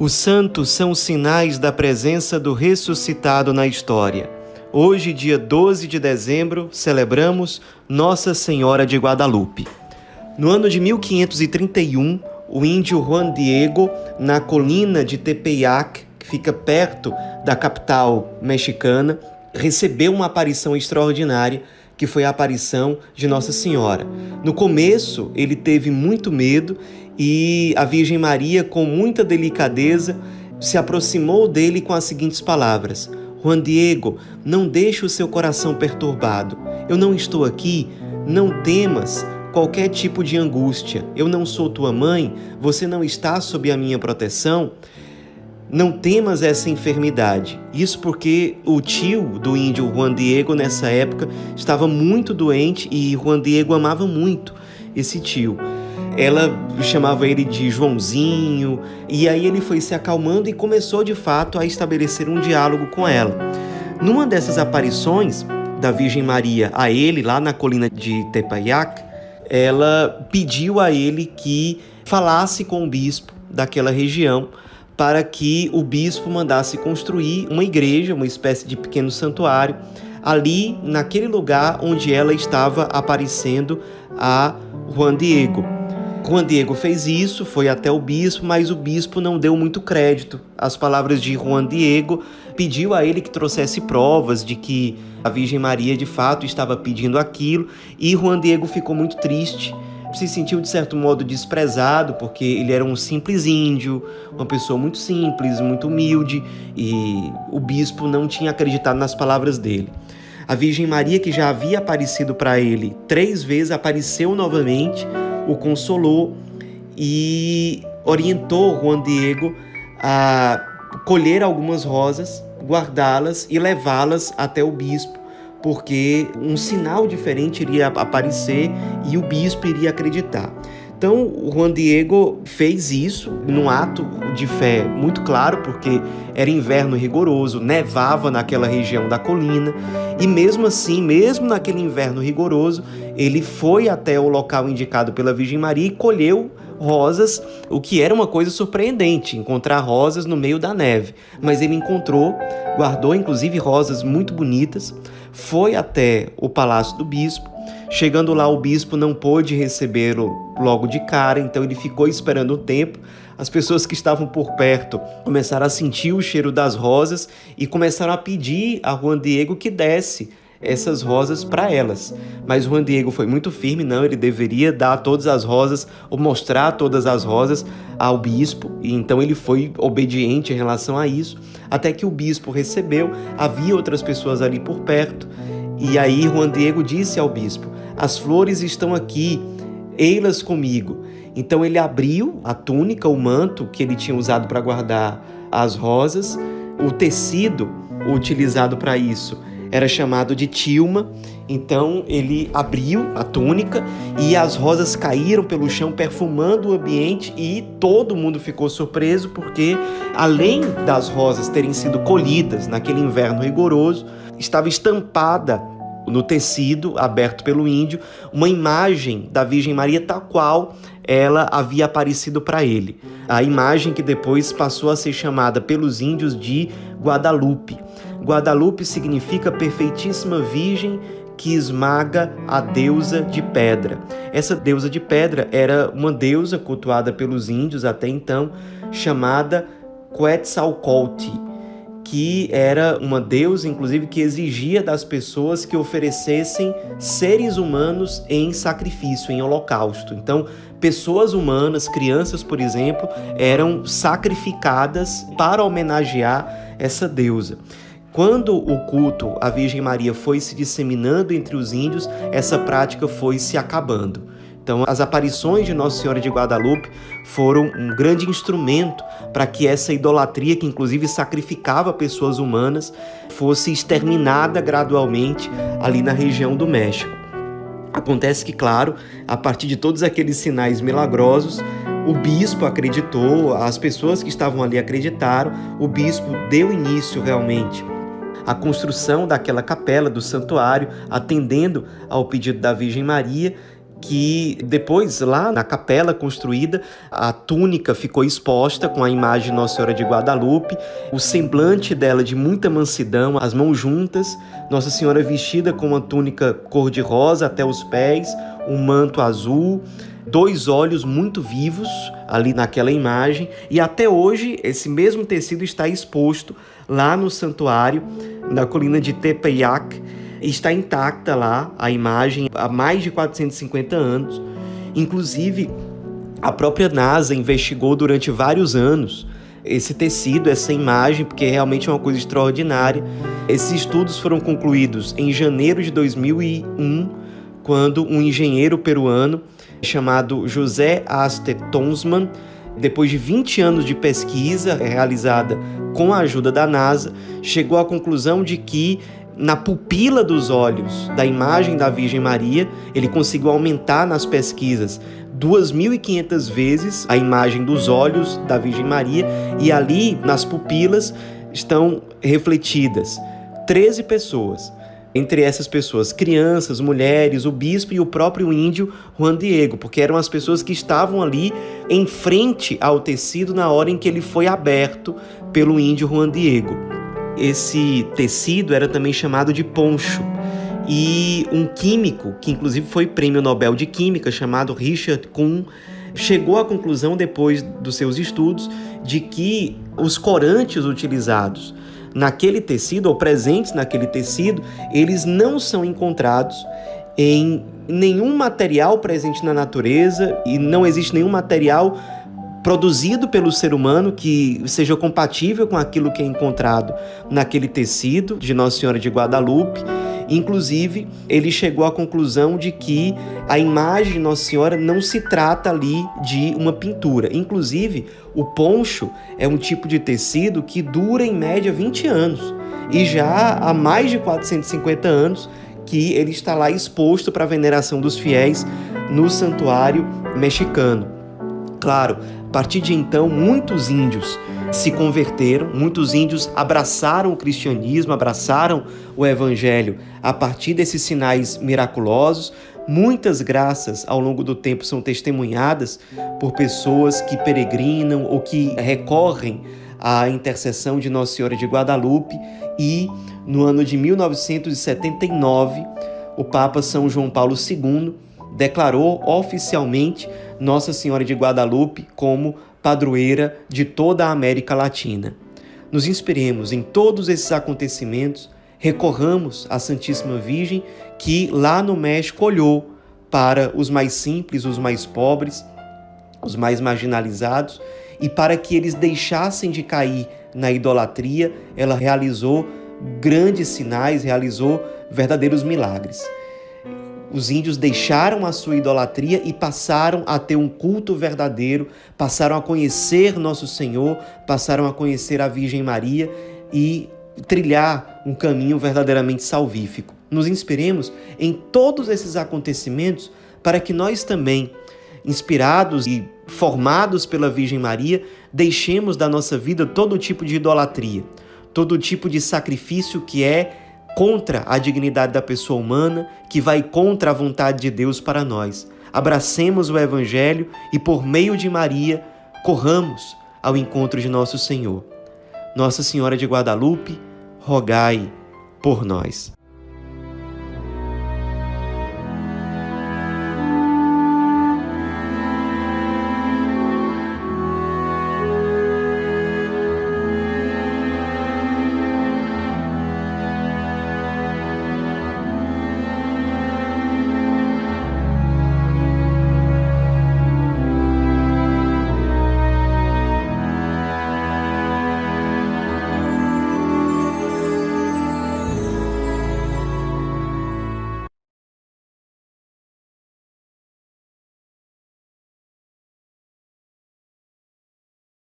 Os santos são sinais da presença do ressuscitado na história. Hoje, dia 12 de dezembro, celebramos Nossa Senhora de Guadalupe. No ano de 1531, o índio Juan Diego, na colina de Tepeyac, que fica perto da capital mexicana, recebeu uma aparição extraordinária, que foi a aparição de Nossa Senhora. No começo, ele teve muito medo e a Virgem Maria, com muita delicadeza, se aproximou dele com as seguintes palavras: Juan Diego, não deixe o seu coração perturbado. Eu não estou aqui, não temas qualquer tipo de angústia. Eu não sou tua mãe, você não está sob a minha proteção. Não temas essa enfermidade. Isso porque o tio do índio Juan Diego, nessa época, estava muito doente e Juan Diego amava muito esse tio. Ela chamava ele de Joãozinho, e aí ele foi se acalmando e começou de fato a estabelecer um diálogo com ela. Numa dessas aparições da Virgem Maria a ele, lá na colina de Tepeyac, ela pediu a ele que falasse com o bispo daquela região para que o bispo mandasse construir uma igreja, uma espécie de pequeno santuário, ali naquele lugar onde ela estava aparecendo a Juan Diego. Juan Diego fez isso, foi até o bispo, mas o bispo não deu muito crédito às palavras de Juan Diego, pediu a ele que trouxesse provas de que a Virgem Maria de fato estava pedindo aquilo, e Juan Diego ficou muito triste se sentiu de certo modo desprezado, porque ele era um simples índio, uma pessoa muito simples, muito humilde, e o bispo não tinha acreditado nas palavras dele. A Virgem Maria, que já havia aparecido para ele três vezes, apareceu novamente o consolou e orientou Juan Diego a colher algumas rosas, guardá-las e levá-las até o bispo, porque um sinal diferente iria aparecer e o bispo iria acreditar. Então, o Juan Diego fez isso num ato de fé muito claro, porque era inverno rigoroso, nevava naquela região da colina, e mesmo assim, mesmo naquele inverno rigoroso, ele foi até o local indicado pela Virgem Maria e colheu rosas, o que era uma coisa surpreendente, encontrar rosas no meio da neve. Mas ele encontrou, guardou inclusive rosas muito bonitas, foi até o palácio do bispo Chegando lá, o bispo não pôde recebê-lo logo de cara, então ele ficou esperando um tempo. As pessoas que estavam por perto começaram a sentir o cheiro das rosas e começaram a pedir a Juan Diego que desse essas rosas para elas. Mas Juan Diego foi muito firme, não, ele deveria dar todas as rosas ou mostrar todas as rosas ao bispo, e então ele foi obediente em relação a isso, até que o bispo recebeu, havia outras pessoas ali por perto, e aí Juan Diego disse ao bispo: As flores estão aqui, ei-las comigo. Então ele abriu a túnica, o manto que ele tinha usado para guardar as rosas, o tecido utilizado para isso era chamado de tilma. Então ele abriu a túnica e as rosas caíram pelo chão, perfumando o ambiente, e todo mundo ficou surpreso porque, além das rosas terem sido colhidas naquele inverno rigoroso, estava estampada no tecido aberto pelo índio uma imagem da Virgem Maria tal qual ela havia aparecido para ele. A imagem que depois passou a ser chamada pelos índios de Guadalupe. Guadalupe significa perfeitíssima Virgem que esmaga a deusa de pedra. Essa deusa de pedra era uma deusa cultuada pelos índios até então, chamada Quetzalcoatl, que era uma deusa, inclusive, que exigia das pessoas que oferecessem seres humanos em sacrifício, em holocausto. Então, pessoas humanas, crianças, por exemplo, eram sacrificadas para homenagear essa deusa. Quando o culto à Virgem Maria foi se disseminando entre os índios, essa prática foi se acabando. Então, as aparições de Nossa Senhora de Guadalupe foram um grande instrumento para que essa idolatria, que inclusive sacrificava pessoas humanas, fosse exterminada gradualmente ali na região do México. Acontece que, claro, a partir de todos aqueles sinais milagrosos, o bispo acreditou, as pessoas que estavam ali acreditaram, o bispo deu início realmente à construção daquela capela do santuário, atendendo ao pedido da Virgem Maria que depois, lá na capela construída, a túnica ficou exposta com a imagem de Nossa Senhora de Guadalupe, o semblante dela de muita mansidão, as mãos juntas, Nossa Senhora vestida com uma túnica cor-de-rosa até os pés, um manto azul, dois olhos muito vivos ali naquela imagem, e até hoje esse mesmo tecido está exposto lá no santuário, na colina de Tepeyac, está intacta lá a imagem há mais de 450 anos. Inclusive, a própria NASA investigou durante vários anos esse tecido, essa imagem, porque realmente é uma coisa extraordinária. Esses estudos foram concluídos em janeiro de 2001, quando um engenheiro peruano chamado José Aste Tonsman, depois de 20 anos de pesquisa realizada com a ajuda da NASA, chegou à conclusão de que na pupila dos olhos da imagem da Virgem Maria, ele conseguiu aumentar nas pesquisas 2.500 vezes a imagem dos olhos da Virgem Maria e ali nas pupilas estão refletidas 13 pessoas. Entre essas pessoas, crianças, mulheres, o bispo e o próprio índio Juan Diego, porque eram as pessoas que estavam ali em frente ao tecido na hora em que ele foi aberto pelo índio Juan Diego. Esse tecido era também chamado de poncho. E um químico, que inclusive foi prêmio Nobel de Química, chamado Richard Kuhn, chegou à conclusão, depois dos seus estudos, de que os corantes utilizados naquele tecido, ou presentes naquele tecido, eles não são encontrados em nenhum material presente na natureza e não existe nenhum material produzido pelo ser humano que seja compatível com aquilo que é encontrado naquele tecido de Nossa Senhora de Guadalupe. Inclusive, ele chegou à conclusão de que a imagem de Nossa Senhora não se trata ali de uma pintura. Inclusive, o poncho é um tipo de tecido que dura em média 20 anos. E já há mais de 450 anos que ele está lá exposto para a veneração dos fiéis no santuário mexicano. Claro, a partir de então, muitos índios se converteram, muitos índios abraçaram o cristianismo, abraçaram o evangelho a partir desses sinais miraculosos. Muitas graças ao longo do tempo são testemunhadas por pessoas que peregrinam ou que recorrem à intercessão de Nossa Senhora de Guadalupe e no ano de 1979, o Papa São João Paulo II declarou oficialmente Nossa Senhora de Guadalupe como padroeira de toda a América Latina. Nos inspiremos em todos esses acontecimentos, recorramos à Santíssima Virgem que lá no México olhou para os mais simples, os mais pobres, os mais marginalizados e para que eles deixassem de cair na idolatria, ela realizou grandes sinais, realizou verdadeiros milagres. Os índios deixaram a sua idolatria e passaram a ter um culto verdadeiro, passaram a conhecer nosso Senhor, passaram a conhecer a Virgem Maria e trilhar um caminho verdadeiramente salvífico. Nos inspiremos em todos esses acontecimentos para que nós também, inspirados e formados pela Virgem Maria, deixemos da nossa vida todo tipo de idolatria, todo tipo de sacrifício que é contra a dignidade da pessoa humana, que vai contra a vontade de Deus para nós. Abracemos o Evangelho e, por meio de Maria, corramos ao encontro de nosso Senhor. Nossa Senhora de Guadalupe, rogai por nós.